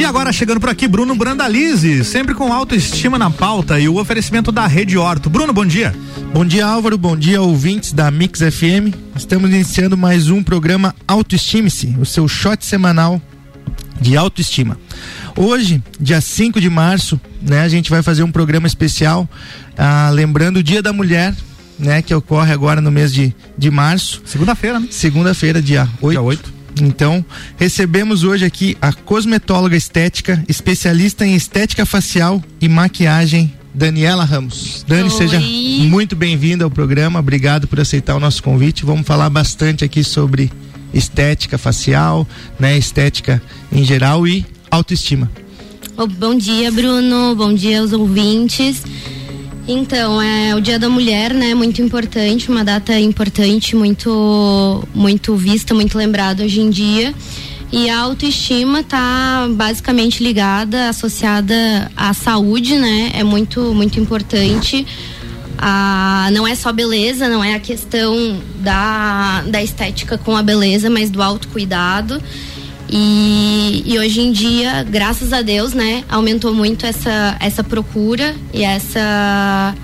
E agora chegando por aqui, Bruno Brandalize, sempre com autoestima na pauta e o oferecimento da Rede Horto. Bruno, bom dia. Bom dia, Álvaro. Bom dia, ouvintes da Mix FM. Estamos iniciando mais um programa Autoestime-se, o seu shot semanal de autoestima. Hoje, dia 5 de março, né, a gente vai fazer um programa especial ah, lembrando o Dia da Mulher, né, que ocorre agora no mês de, de março. Segunda-feira, né? Segunda-feira, dia 8. Dia 8. Então, recebemos hoje aqui a cosmetóloga estética, especialista em estética facial e maquiagem, Daniela Ramos. Dani, Oi. seja muito bem-vinda ao programa. Obrigado por aceitar o nosso convite. Vamos falar bastante aqui sobre estética facial, né, estética em geral e autoestima. Oh, bom dia, Bruno. Bom dia aos ouvintes. Então, é o Dia da Mulher, né? Muito importante, uma data importante, muito, muito vista, muito lembrada hoje em dia. E a autoestima está basicamente ligada, associada à saúde, né? É muito, muito importante. Ah, não é só beleza, não é a questão da, da estética com a beleza, mas do autocuidado. E, e hoje em dia, graças a Deus, né, aumentou muito essa, essa procura e essa,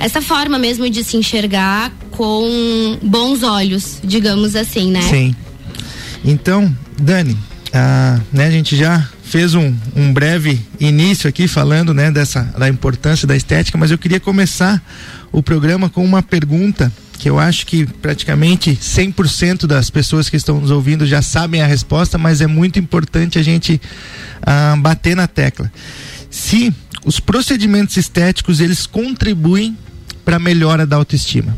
essa forma mesmo de se enxergar com bons olhos, digamos assim, né? Sim. Então, Dani, ah, né, a gente já fez um, um breve início aqui falando né, dessa, da importância da estética, mas eu queria começar o programa com uma pergunta que eu acho que praticamente 100% das pessoas que estão nos ouvindo já sabem a resposta, mas é muito importante a gente ah, bater na tecla. Se os procedimentos estéticos eles contribuem para a melhora da autoestima.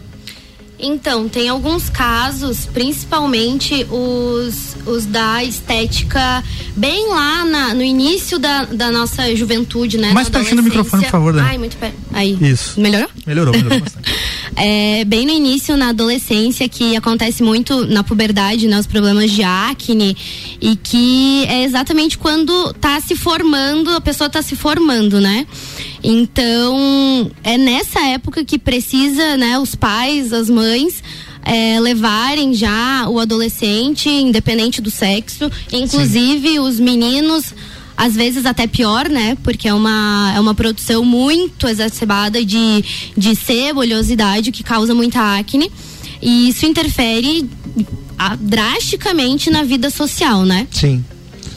Então, tem alguns casos, principalmente os, os da estética, bem lá na- no início da, da nossa juventude, né? Mais pertinho do microfone, por favor, Dani. Ai, muito perto. Aí. Isso. Melhorou? Melhorou, melhorou bastante. É, bem no início, na adolescência, que acontece muito na puberdade, né? Os problemas de acne. E que é exatamente quando tá se formando, a pessoa tá se formando, né? Então, é nessa época que precisa, né, os pais, as mães. é, levarem já o adolescente, independente do sexo, inclusive os meninos às vezes até pior, né? Porque é uma, é uma produção muito exacerbada de, de sebo, oleosidade, que causa muita acne. E isso interfere ah, drasticamente na vida social, né? Sim.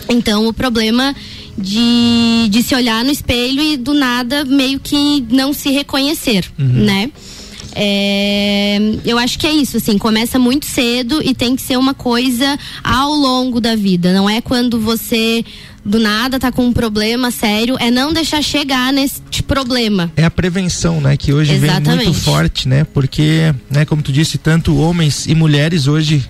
Então o problema de, de se olhar no espelho e do nada meio que não se reconhecer, né? É, eu acho que é isso, assim, começa muito cedo e tem que ser uma coisa ao longo da vida. Não é quando você do nada tá com um problema sério, é não deixar chegar nesse problema. É a prevenção, né? Que hoje vem Exatamente. muito forte, né? Porque, né, como tu disse, tanto homens e mulheres hoje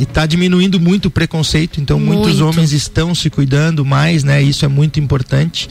ah, está diminuindo muito o preconceito, então muitos Muito. homens estão se cuidando mais, né? Isso é muito importante.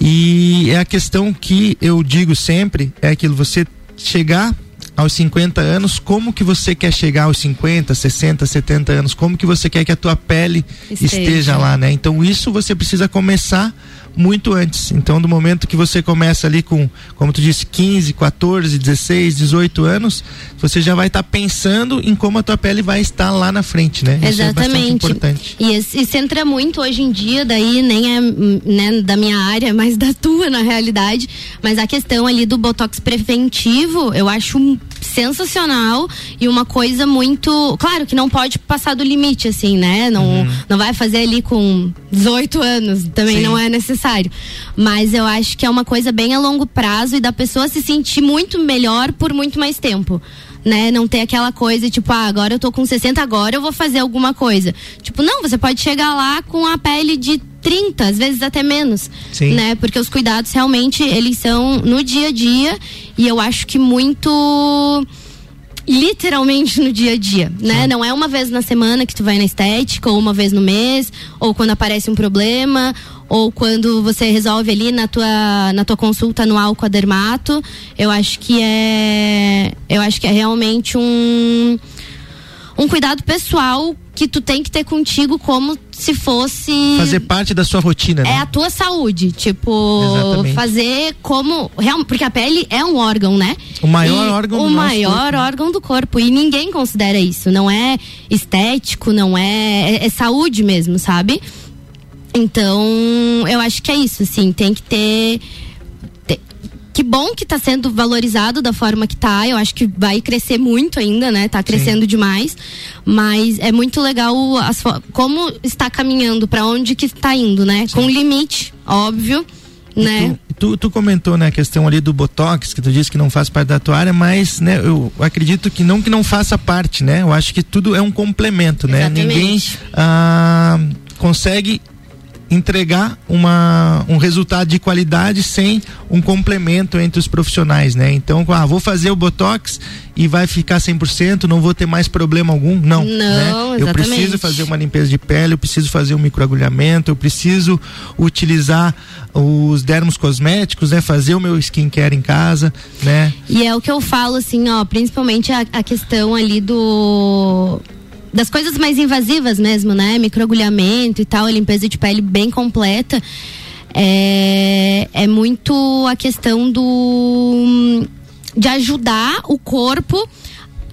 E é a questão que eu digo sempre, é aquilo, você chegar aos 50 anos, como que você quer chegar aos 50, 60, 70 anos? Como que você quer que a tua pele Esteja. esteja lá, né? Então isso você precisa começar muito antes. Então, do momento que você começa ali com, como tu disse, 15, 14, 16, 18 anos, você já vai estar pensando em como a tua pele vai estar lá na frente, né? Isso é bastante Exatamente. importante. E isso entra muito hoje em dia, daí nem é né, da minha área, mas da tua na realidade. Mas a questão ali do botox preventivo, eu acho um- sensacional e uma coisa muito. Claro que não pode passar do limite, assim, né? Não, não vai fazer ali com 18 anos, também Sim. não é necessário. Mas eu acho que é uma coisa bem a longo prazo e da pessoa se sentir muito melhor por muito mais tempo né? Não ter aquela coisa, tipo, ah, agora eu tô com 60, agora eu vou fazer alguma coisa. Tipo, não, você pode chegar lá com a pele de 30, às vezes até menos, Sim. né? Porque os cuidados realmente, eles são no dia a dia e eu acho que muito literalmente no dia a dia, né? Não é uma vez na semana que tu vai na estética, ou uma vez no mês, ou quando aparece um problema, ou quando você resolve ali na tua, na tua consulta anual com a dermato. Eu acho que é, eu acho que é realmente um um cuidado pessoal que tu tem que ter contigo como se fosse Fazer parte da sua rotina, né? é a tua saúde, tipo, Exatamente. fazer como, real- porque a pele é um órgão, né? O maior E órgão do O nosso maior corpo, órgão do corpo e ninguém considera isso, não é estético, não é, é, é saúde mesmo, sabe? Então, eu acho que é isso, assim, tem que ter que bom que está sendo valorizado da forma que está. Eu acho que vai crescer muito ainda, né? Tá crescendo Sim. demais. Mas é muito legal as, como está caminhando, para onde que está indo, né? Sim. Com limite, óbvio. né? Tu, tu, comentou né, a questão ali do Botox, que tu disse que não faz parte da tua área, mas né, eu acredito que não que não faça parte, né? Eu acho que tudo é um complemento, né? Exatamente. Ninguém ah, consegue entregar uma, um resultado de qualidade sem um complemento entre os profissionais, né? Então, ah, vou fazer o botox e vai ficar 100%, não vou ter mais problema algum? Não. Não, né? Eu preciso fazer uma limpeza de pele, eu preciso fazer um microagulhamento, eu preciso utilizar os dermos cosméticos, né? Fazer o meu skincare em casa, né? E é o que eu falo assim, ó, principalmente a, a questão ali do das coisas mais invasivas mesmo, né? Microagulhamento e tal, limpeza de pele bem completa. É, é muito a questão do de ajudar o corpo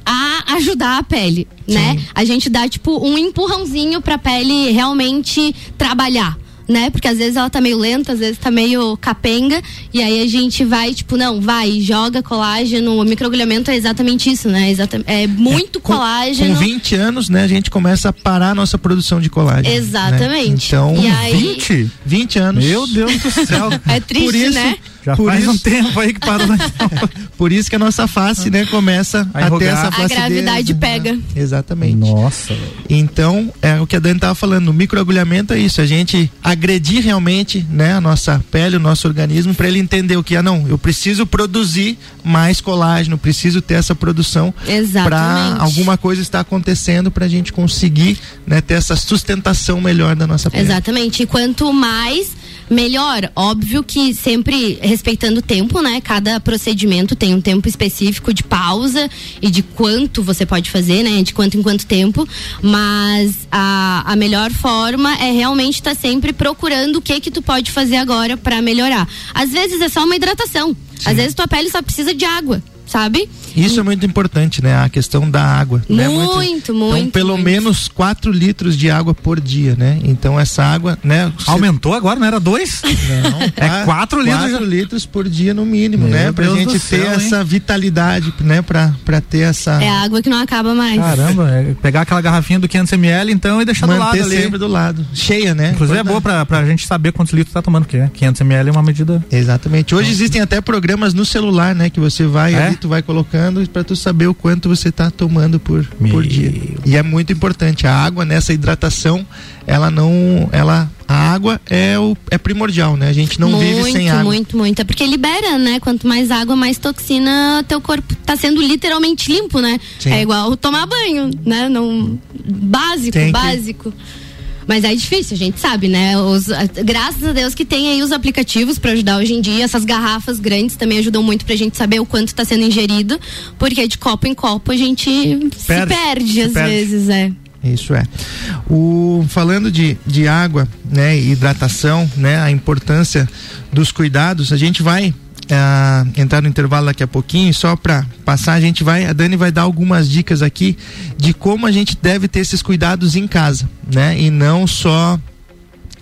a ajudar a pele, né? Sim. né? A gente dá tipo um empurrãozinho para a pele realmente trabalhar né? Porque às vezes ela tá meio lenta, às vezes tá meio capenga, e aí a gente vai, tipo, não, vai, joga colágeno, o microagulhamento é exatamente isso, né? Exata, é muito é, com, colágeno. Com 20 anos, né, a gente começa a parar a nossa produção de colágeno. Né? Exatamente. Né? Então, e aí... 20? 20 anos. Meu Deus do céu. é triste, Por isso, né? Já Por faz isso... um tempo aí que parou. Por isso que a nossa face, né, começa a, a ter essa flacidez. A gravidade né? pega. Exatamente. Nossa. Então, é o que a Dani tava falando, o microagulhamento é isso, a gente agredir realmente, né, a nossa pele, o nosso organismo para ele entender o que ah não, eu preciso produzir mais colágeno, preciso ter essa produção para alguma coisa estar acontecendo para a gente conseguir, né, ter essa sustentação melhor da nossa pele. Exatamente. E quanto mais melhor. Óbvio que sempre respeitando o tempo, né? Cada procedimento tem um tempo específico de pausa e de quanto você pode fazer, né? De quanto em quanto tempo. Mas a, a melhor forma é realmente estar tá sempre procurando o que que tu pode fazer agora para melhorar. Às vezes é só uma hidratação. Sim. Às vezes tua pele só precisa de água sabe? Isso é muito importante, né? A questão da água. Muito, né? muito, muito. Então, pelo muito. menos 4 litros de água por dia, né? Então, essa água, né? Aumentou agora, não era dois? Não, é 4 litros. 4 litros por dia no mínimo, Meu né? Pra Deus gente ter céu, essa hein? vitalidade, né? Pra, pra ter essa. É água que não acaba mais. Caramba, é pegar aquela garrafinha do 500ml então e deixar Manter do lado ali. sempre do lado. Cheia, né? Inclusive é boa pra, pra gente saber quantos litros tá tomando, porque 500ml é uma medida. Exatamente. Hoje existem até programas no celular, né? Que você vai é? Ali, tu vai colocando para tu saber o quanto você está tomando por, por dia. E é muito importante a água nessa hidratação, ela não, ela a água é o é primordial, né? A gente não muito, vive sem água. Muito, muito, é porque libera, né? Quanto mais água, mais toxina teu corpo está sendo literalmente limpo, né? Sim. É igual tomar banho, né? Não básico, Tem básico. Que mas é difícil, a gente sabe, né? Os, graças a Deus que tem aí os aplicativos para ajudar hoje em dia. Essas garrafas grandes também ajudam muito pra gente saber o quanto está sendo ingerido, porque de copo em copo a gente perde, se perde se às perde. vezes, é. Isso é. O, falando de, de água, né, hidratação, né, a importância dos cuidados, a gente vai uh, entrar no intervalo daqui a pouquinho, só para passar, a gente vai, a Dani vai dar algumas dicas aqui de como a gente deve ter esses cuidados em casa, né? E não só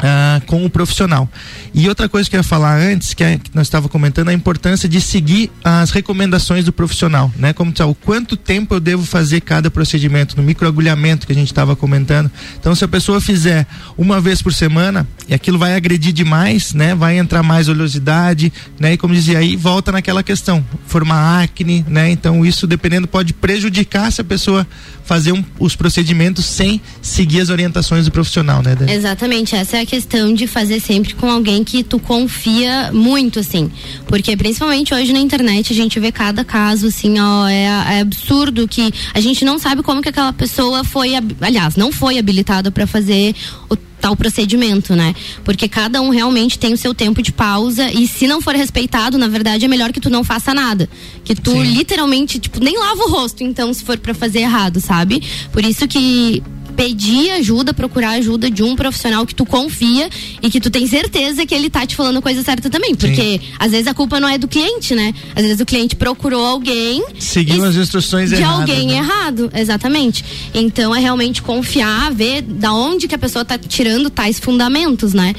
ah, com o profissional. E outra coisa que eu ia falar antes, que, é, que nós estava comentando, a importância de seguir as recomendações do profissional, né? Como o quanto tempo eu devo fazer cada procedimento, no microagulhamento que a gente estava comentando. Então, se a pessoa fizer uma vez por semana, e aquilo vai agredir demais, né? Vai entrar mais oleosidade, né? E como dizia aí, volta naquela questão, formar acne, né? Então, isso dependendo pode prejudicar se a pessoa fazer um, os procedimentos sem seguir as orientações do profissional, né? Dani? Exatamente, essa é a questão de fazer sempre com alguém que tu confia muito, assim. Porque principalmente hoje na internet a gente vê cada caso, assim, ó, é, é absurdo que a gente não sabe como que aquela pessoa foi, aliás, não foi habilitada para fazer o tal procedimento, né? Porque cada um realmente tem o seu tempo de pausa e se não for respeitado, na verdade é melhor que tu não faça nada, que tu Sim. literalmente, tipo, nem lava o rosto, então se for para fazer errado, sabe? Por isso que pedir ajuda, procurar ajuda de um profissional que tu confia e que tu tem certeza que ele tá te falando a coisa certa também. Porque Sim. às vezes a culpa não é do cliente, né? Às vezes o cliente procurou alguém. Seguiu as instruções de erradas, alguém né? errado, exatamente. Então é realmente confiar, ver da onde que a pessoa tá tirando tais fundamentos, né?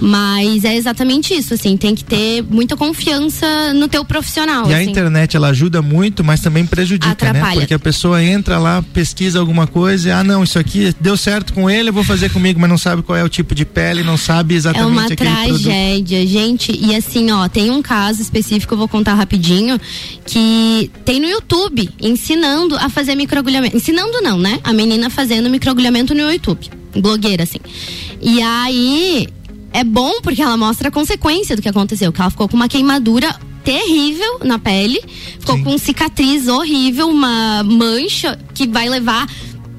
Mas é exatamente isso, assim, tem que ter muita confiança no teu profissional. E assim. a internet ela ajuda muito, mas também prejudica, né? Atrapalha. né? Porque a pessoa entra lá, pesquisa alguma coisa, e, ah, não, isso aqui deu certo com ele, eu vou fazer comigo, mas não sabe qual é o tipo de pele, não sabe exatamente É uma tragédia, produto. gente. E assim, ó, tem um caso específico, eu vou contar rapidinho, que tem no YouTube, ensinando a fazer microagulhamento. Ensinando não, né? A menina fazendo microagulhamento no YouTube. Blogueira, assim. E aí, é bom porque ela mostra a consequência do que aconteceu, que ela ficou com uma queimadura terrível na pele, ficou Sim. com cicatriz horrível, uma mancha que vai levar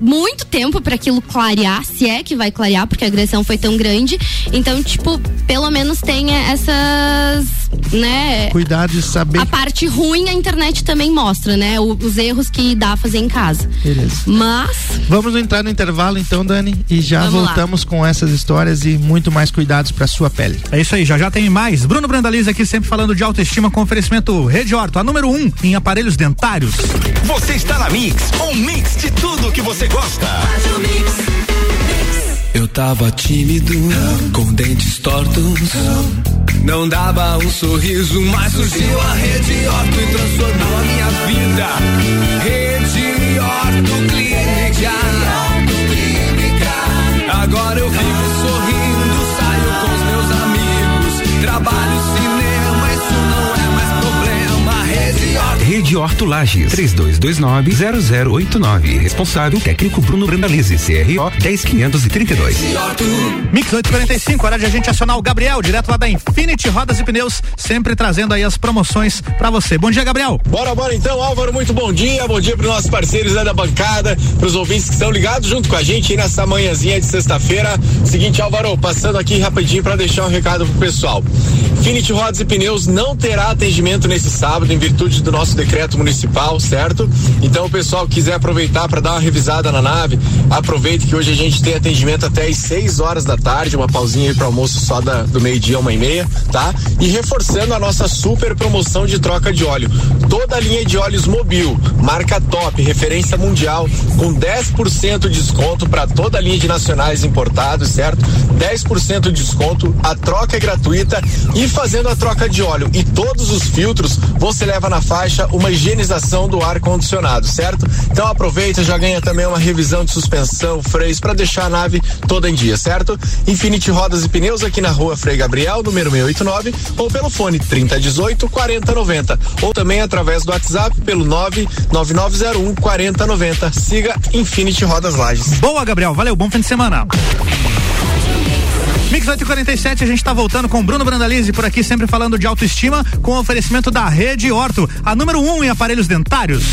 muito tempo para aquilo clarear, se é que vai clarear, porque a agressão foi tão grande. Então, tipo, pelo menos tenha essas, né? Cuidado de saber. A parte ruim a internet também mostra, né? O, os erros que dá a fazer em casa. Beleza. Mas. Vamos entrar no intervalo então, Dani, e já Vamos voltamos lá. com essas histórias e muito mais cuidados para sua pele. É isso aí, já já tem mais. Bruno Brandaliz aqui sempre falando de autoestima com oferecimento Rede Horto, a número um em aparelhos dentários. Você está na Mix, um mix de tudo que você gosta. Eu tava tímido, com dentes tortos. Não dava um sorriso, mas surgiu a Rede Orto e transformou a minha Horto Lages, 3229-0089. Responsável técnico Bruno Brandalize, CRO 10532. Mix 845, hora de a gente acionar o Gabriel, direto lá da Infinity Rodas e Pneus, sempre trazendo aí as promoções para você. Bom dia, Gabriel. Bora, bora então, Álvaro, muito bom dia. Bom dia para nossos parceiros da bancada, para os ouvintes que estão ligados junto com a gente aí nessa manhãzinha de sexta-feira. Seguinte, Álvaro, passando aqui rapidinho para deixar um recado pro pessoal. Infinity Rodas e Pneus não terá atendimento nesse sábado em virtude do nosso decreto municipal, certo? Então, o pessoal quiser aproveitar para dar uma revisada na nave, aproveite que hoje a gente tem atendimento até às 6 horas da tarde, uma pausinha aí para almoço só da, do meio-dia, uma e meia, tá? E reforçando a nossa super promoção de troca de óleo. Toda a linha de óleos Mobil, marca top, referência mundial, com 10% de desconto para toda a linha de nacionais importados, certo? 10% de desconto, a troca é gratuita e fazendo a troca de óleo e todos os filtros, você leva na faixa uma higienização do ar condicionado, certo? Então aproveita, já ganha também uma revisão de suspensão, freios para deixar a nave toda em dia, certo? Infinity Rodas e Pneus aqui na rua Frei Gabriel, número 689, ou pelo fone 3018 4090, ou também através do WhatsApp pelo 99901 4090. Siga Infinity Rodas Lages. Boa, Gabriel. Valeu, bom fim de semana. Mix 847, a gente está voltando com Bruno Brandalize por aqui, sempre falando de autoestima, com oferecimento da Rede Horto, a número um em aparelhos dentários.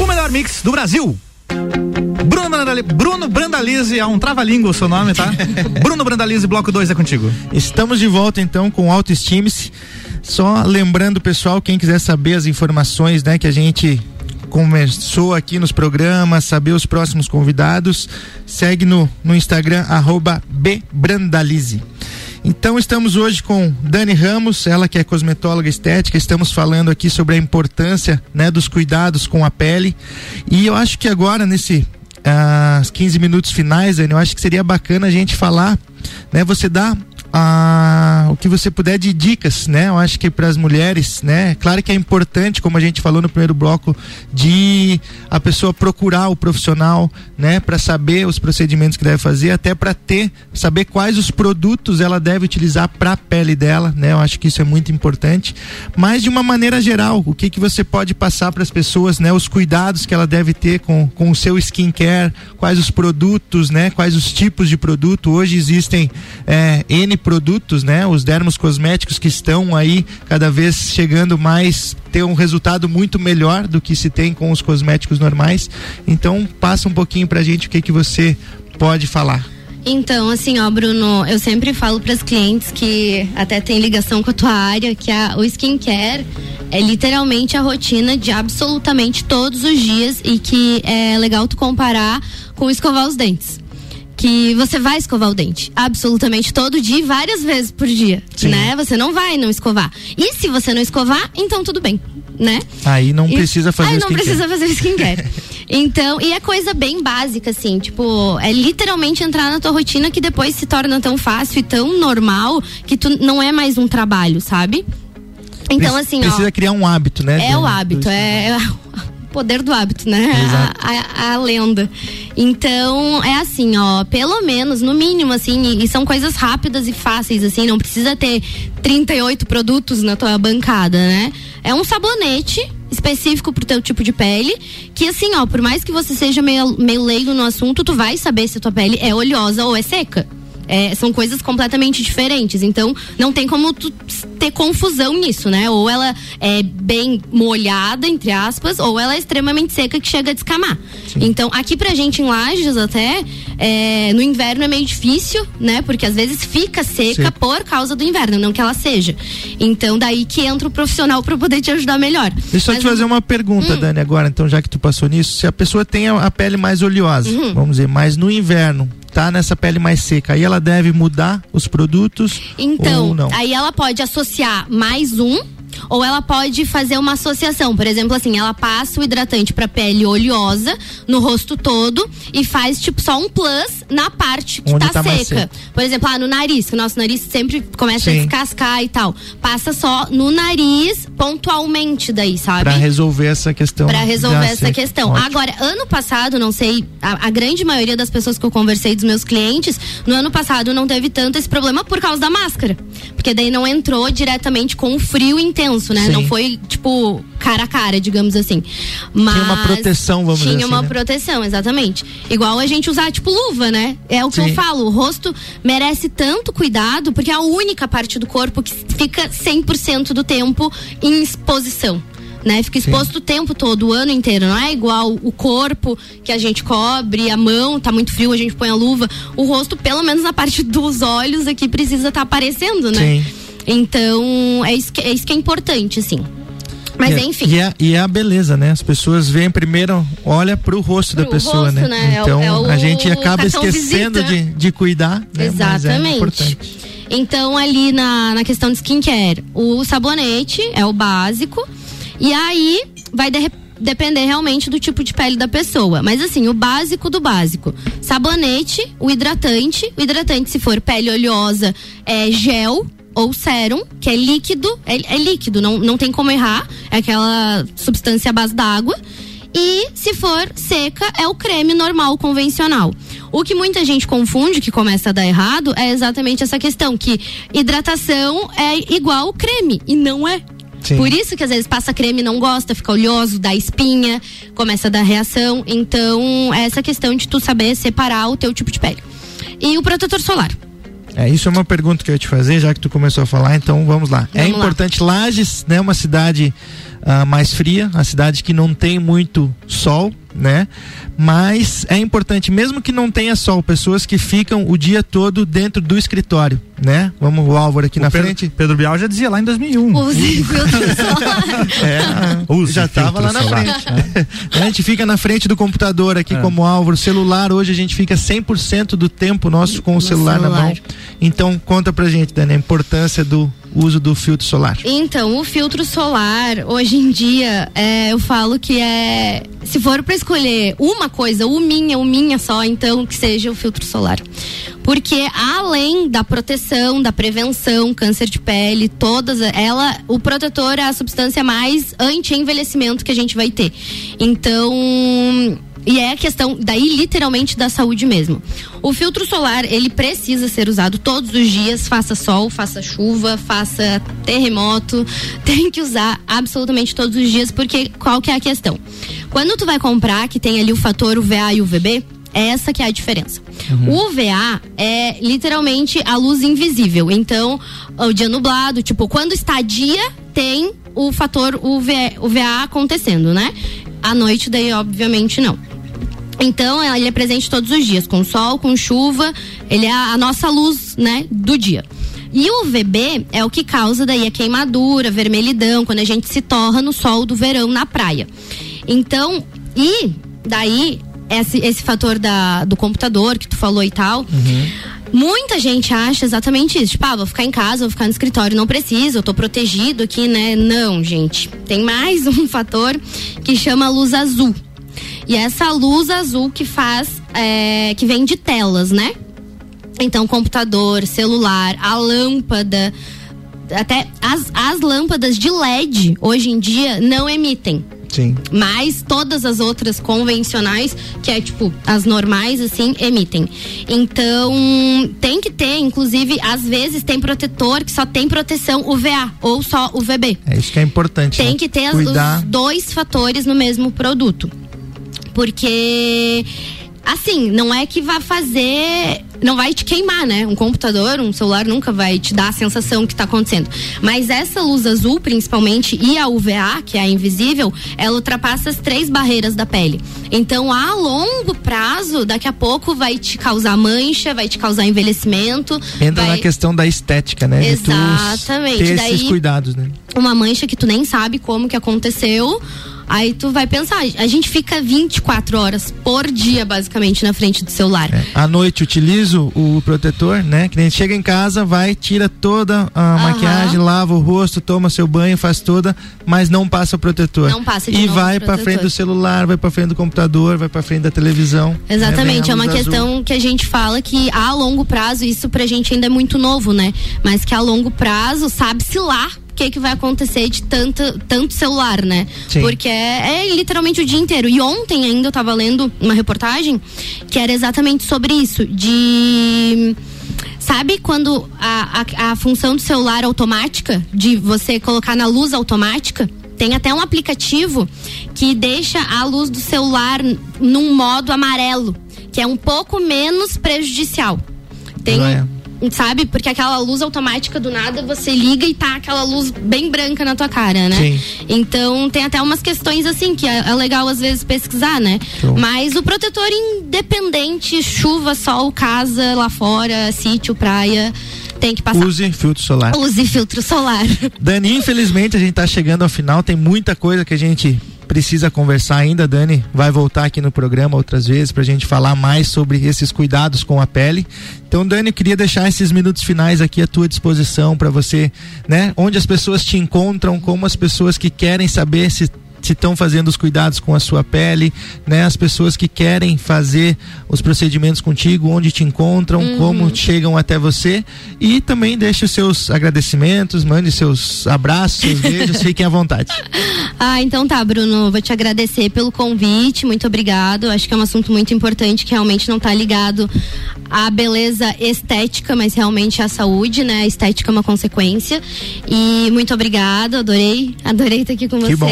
O melhor mix do Brasil. Bruno, Brandali, Bruno Brandalize, é um trava-língua o seu nome, tá? Bruno Brandalize, bloco 2 é contigo. Estamos de volta então com Autoestime-se. Só lembrando, pessoal, quem quiser saber as informações, né, que a gente conversou aqui nos programas, saber os próximos convidados, segue no, no Instagram, arroba. Então estamos hoje com Dani Ramos, ela que é cosmetóloga estética, estamos falando aqui sobre a importância né, dos cuidados com a pele. E eu acho que agora, nesse uh, 15 minutos finais, Dani, eu acho que seria bacana a gente falar, né? Você dá ah, o que você puder de dicas, né? Eu acho que para as mulheres, né? Claro que é importante, como a gente falou no primeiro bloco, de a pessoa procurar o profissional, né? Para saber os procedimentos que deve fazer, até para ter, saber quais os produtos ela deve utilizar para a pele dela, né? Eu acho que isso é muito importante. Mas de uma maneira geral, o que que você pode passar para as pessoas, né? Os cuidados que ela deve ter com, com o seu skincare, quais os produtos, né? Quais os tipos de produto. Hoje existem é, N produtos, né? Os dermos cosméticos que estão aí cada vez chegando mais ter um resultado muito melhor do que se tem com os cosméticos normais. Então, passa um pouquinho pra gente o que que você pode falar. Então, assim, ó, Bruno, eu sempre falo para as clientes que até tem ligação com a tua área, que a, o skincare É literalmente a rotina de absolutamente todos os dias e que é legal tu comparar com escovar os dentes que você vai escovar o dente absolutamente todo dia e várias vezes por dia, Sim. né? Você não vai não escovar. E se você não escovar, então tudo bem, né? Aí não E- precisa fazer Aí não precisa fazer skincare. Então, e é coisa bem básica, assim, tipo, é literalmente entrar na tua rotina que depois se torna tão fácil e tão normal que tu não é mais um trabalho, sabe? Então, assim, Precisa ó. criar um hábito, né? É o hábito, é, é o poder do hábito, né? A, a- a lenda. Então, é assim, ó, pelo menos, no mínimo, assim, e, e são coisas rápidas e fáceis, assim, não precisa ter 38 produtos na tua bancada, né? É um sabonete específico pro teu tipo de pele, que assim, ó, por mais que você seja meio, meio leigo no assunto, tu vai saber se a tua pele é oleosa ou é seca. É, são coisas completamente diferentes. Então, não tem como tu ter confusão nisso, né? Ou ela é bem molhada, entre aspas, ou ela é extremamente seca que chega a descamar. Então, aqui pra gente em Lages até, é, no inverno é meio difícil, né? Porque às vezes fica seca Seca. por causa do inverno, não que ela seja. Então, daí que entra o profissional pra poder te ajudar melhor. Deixa eu Mas te fazer uma pergunta, Hum. Dani, agora, então, já que tu passou nisso. Se a pessoa tem a, pele mais oleosa, Uhum. vamos dizer, mas no inverno tá nessa pele mais seca, aí ela deve mudar os produtos Então, ou não? aí ela pode associar mais um ou ela pode fazer uma associação, por exemplo, assim, ela passa o hidratante pra pele oleosa no rosto todo e faz tipo só um plus na parte que Onde tá, tá seca. Por exemplo, ah, no nariz, que o nosso nariz sempre começa a Sim. descascar e tal. Passa só no nariz pontualmente daí, sabe? Pra resolver essa questão. Pra resolver essa seca. questão. Ótimo. Agora, ano passado, não sei, a, a grande maioria das pessoas que eu conversei dos meus clientes, no ano passado não teve tanto esse problema por causa da máscara. Porque daí não entrou diretamente com o frio intenso, né? Sim. Não foi, tipo, cara a cara, digamos assim. Mas uma proteção, vamos tinha dizer assim, uma né? proteção, exatamente. Igual a gente usar, tipo, luva, né? É o que Sim. eu falo, o rosto merece tanto cuidado, porque é a única parte do corpo que fica 100% do tempo em exposição. Né? Fica exposto o tempo todo, o ano inteiro. Não é igual o corpo que a gente cobre, a mão, tá muito frio, a gente põe a luva. O rosto, pelo menos na parte dos olhos aqui, precisa estar aparecendo, né? Sim. Então, é isso que é, isso que é importante, assim. Mas e, é- enfim. E é, e é a beleza, né? As pessoas veem primeiro, olha pro rosto da Pro pessoa, rosto, né? né? É o- Então é o a gente acaba esquecendo visita. de, de cuidar, né? É Exatamente. importante. então, ali na, na questão de skincare, o sabonete é o básico. E aí vai de- depender realmente do tipo de pele da pessoa. Mas assim, o básico do básico: sabonete, o hidratante. O hidratante, se for pele oleosa, é gel ou sérum, que é líquido. É, é líquido, não, não tem como errar. É aquela substância à base d'água. E se for seca, é o creme normal, convencional. O que muita gente confunde, que começa a dar errado, é exatamente essa questão: que hidratação é igual creme. E não é. Sim. Por isso que às vezes passa creme e não gosta, fica oleoso, dá espinha, começa a dar reação. Então, é essa questão de tu saber separar o teu tipo de pele. E o protetor solar. É, isso é uma pergunta que eu ia te fazer, já que tu começou a falar, então vamos lá. é Vamos lá. importante, Lages, né, uma cidade ah, mais fria, uma cidade que não tem muito sol, né? Mas é importante, mesmo que não tenha sol, pessoas que ficam o dia todo dentro do escritório, né? Vamos o Álvaro aqui O na Pedro, frente. Pedro Bial já dizia lá em 2001. Use filtro solar. É, Use já estava lá na solar. frente. a gente fica na frente do computador aqui É. como Álvaro, celular, hoje a gente fica 100% do tempo nosso com o No celular, na celular. mão. Então conta pra gente, Dani, a importância do uso do filtro solar. Então, o filtro solar, hoje em dia, é, eu falo que é. Se for pra escolher uma coisa, o minha, o minha só, então que seja o filtro solar. Porque além da proteção, da prevenção, câncer de pele, todas, ela, o protetor é a substância mais anti-envelhecimento que a gente vai ter. Então, e é a questão daí literalmente da saúde mesmo. O filtro solar, ele precisa ser usado todos os dias, faça sol, faça chuva, faça terremoto, tem que usar absolutamente todos os dias, porque qual que é a questão? Quando tu vai comprar, que tem ali o fator UVA e UVB, é essa que é a diferença. O UVA é literalmente a luz invisível. Então, o dia nublado, tipo, quando está dia, tem o fator UVA, UVA acontecendo, né? À noite, daí, obviamente, não. Então, ele é presente todos os dias, com sol, com chuva, ele é a, a nossa luz, né, do dia. E o UVB é o que causa daí a queimadura, vermelhidão, quando a gente se torra no sol do verão na praia. Então, e daí esse, esse fator da, do computador que tu falou e tal. Uhum. Muita gente acha exatamente isso. Tipo, ah, vou ficar em casa, vou ficar no escritório. Não preciso, eu tô protegido aqui, né? Não, gente. Tem mais um fator que chama luz azul. E essa luz azul que faz, é, que vem de telas, né? Então, computador, celular, a lâmpada, até as, as lâmpadas de LED hoje em dia não emitem. Sim. Mas todas as outras convencionais, que é tipo as normais, assim, emitem. Então, tem que ter, inclusive, às vezes tem protetor que só tem proteção UVA ou só UVB. É isso que é importante. Tem né? que ter as- os dois fatores no mesmo produto. Porque assim, não é que vai fazer, não vai te queimar, né? Um computador, um celular nunca vai te dar a sensação que tá acontecendo. Mas essa luz azul, principalmente, e a UVA, que é a invisível, ela ultrapassa as três barreiras da pele. Então, a longo prazo, daqui a pouco vai te causar mancha, vai te causar envelhecimento. Entra vai... na questão da estética, né? Exatamente. Ter Daí- esses cuidados, né? uma mancha que tu nem sabe como que aconteceu. Aí tu vai pensar, a gente fica 24 horas por dia, basicamente, na frente do celular. É. À noite utilizo o protetor, né? Que nem chega em casa, vai, tira toda a Aham. maquiagem, lava o rosto, toma seu banho, faz toda, mas não passa o protetor. Não passa de E vai pra frente do celular, vai pra frente do computador, vai pra frente da televisão. Exatamente, né? é uma azul. questão que a gente fala que a longo prazo, isso pra gente ainda é muito novo, né? Mas que a longo prazo, sabe-se lá que, que vai acontecer de tanto, tanto celular, né? Sim. Porque é, é literalmente o dia inteiro. E ontem ainda eu tava lendo uma reportagem que era exatamente sobre isso, de Sabe quando a, a, a função do celular automática, de você colocar na luz automática? Tem até um aplicativo que deixa a luz do celular num modo amarelo, que é um pouco menos prejudicial. Tem, Ah, sabe? Porque aquela luz automática do nada você liga e tá aquela luz bem branca na tua cara, né? Sim. Então tem até umas questões assim que é, é legal às vezes pesquisar, né? Mas o protetor independente, chuva, sol, casa lá fora, sítio, praia, tem que passar. Use filtro solar. Use filtro solar. Dani, infelizmente a gente tá chegando ao final, tem muita coisa que a gente precisa conversar ainda, Dani. Vai voltar aqui no programa outras vezes pra gente falar mais sobre esses cuidados com a pele. Então, Dani, eu queria deixar esses minutos finais aqui à tua disposição para você, né? Onde as pessoas te encontram, como as pessoas que querem saber se se estão fazendo os cuidados com a sua pele, né? As pessoas que querem fazer os procedimentos contigo, onde te encontram, como chegam até você e também deixe os seus agradecimentos, mande seus abraços, seus beijos, fiquem à vontade. Ah, então tá, Bruno. Vou te agradecer pelo convite. Muito obrigado. Acho que é um assunto muito importante que realmente não tá ligado à beleza estética, mas realmente à saúde, né? A estética é uma consequência. E muito obrigado. Adorei. Adorei estar aqui com Que bom.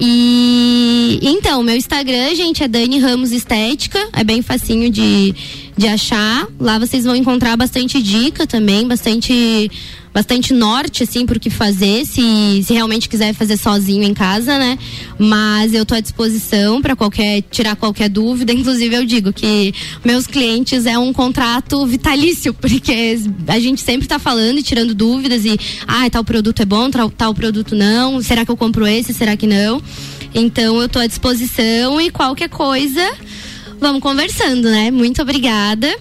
E então, meu Instagram, gente, é Dani Ramos Estética. É bem facinho de, de achar. Lá vocês vão encontrar bastante dica também, bastante bastante norte, assim, por que fazer, se, se realmente quiser fazer sozinho em casa, né? Mas eu tô à disposição para qualquer, tirar qualquer dúvida. Inclusive, eu digo que meus clientes é um contrato vitalício, porque a gente sempre tá falando e tirando dúvidas e, ah, tal produto é bom, tal, tal produto não, será que eu compro esse, será que não? Então, eu tô à disposição e qualquer coisa, vamos conversando, né? Muito obrigada.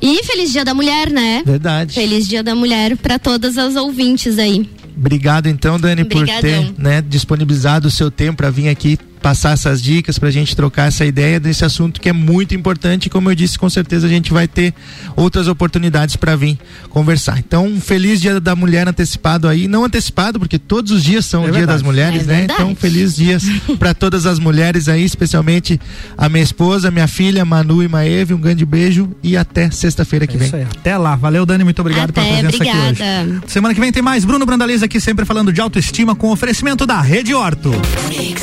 E feliz Dia da Mulher, né? Verdade. Feliz Dia da Mulher para todas as ouvintes aí. Obrigado então, Dani, por ter Obrigadão. né, disponibilizado o seu tempo para vir aqui passar essas dicas pra gente trocar essa ideia desse assunto que é muito importante e como eu disse, com certeza a gente vai ter outras oportunidades para vir conversar. Então, um feliz Dia da Mulher antecipado aí, não antecipado porque todos os dias são É o Dia das Mulheres, É né? verdade. Então, feliz dias para todas as mulheres aí, especialmente a minha esposa, minha filha Manu e Maeve, um grande beijo e até sexta-feira que É vem. isso aí. Até lá. Valeu, Dani. Muito obrigado pela Até, presença aqui obrigada. hoje. Semana que vem tem mais Bruno Brandaliza aqui sempre falando de autoestima com oferecimento da Rede Horto. Mix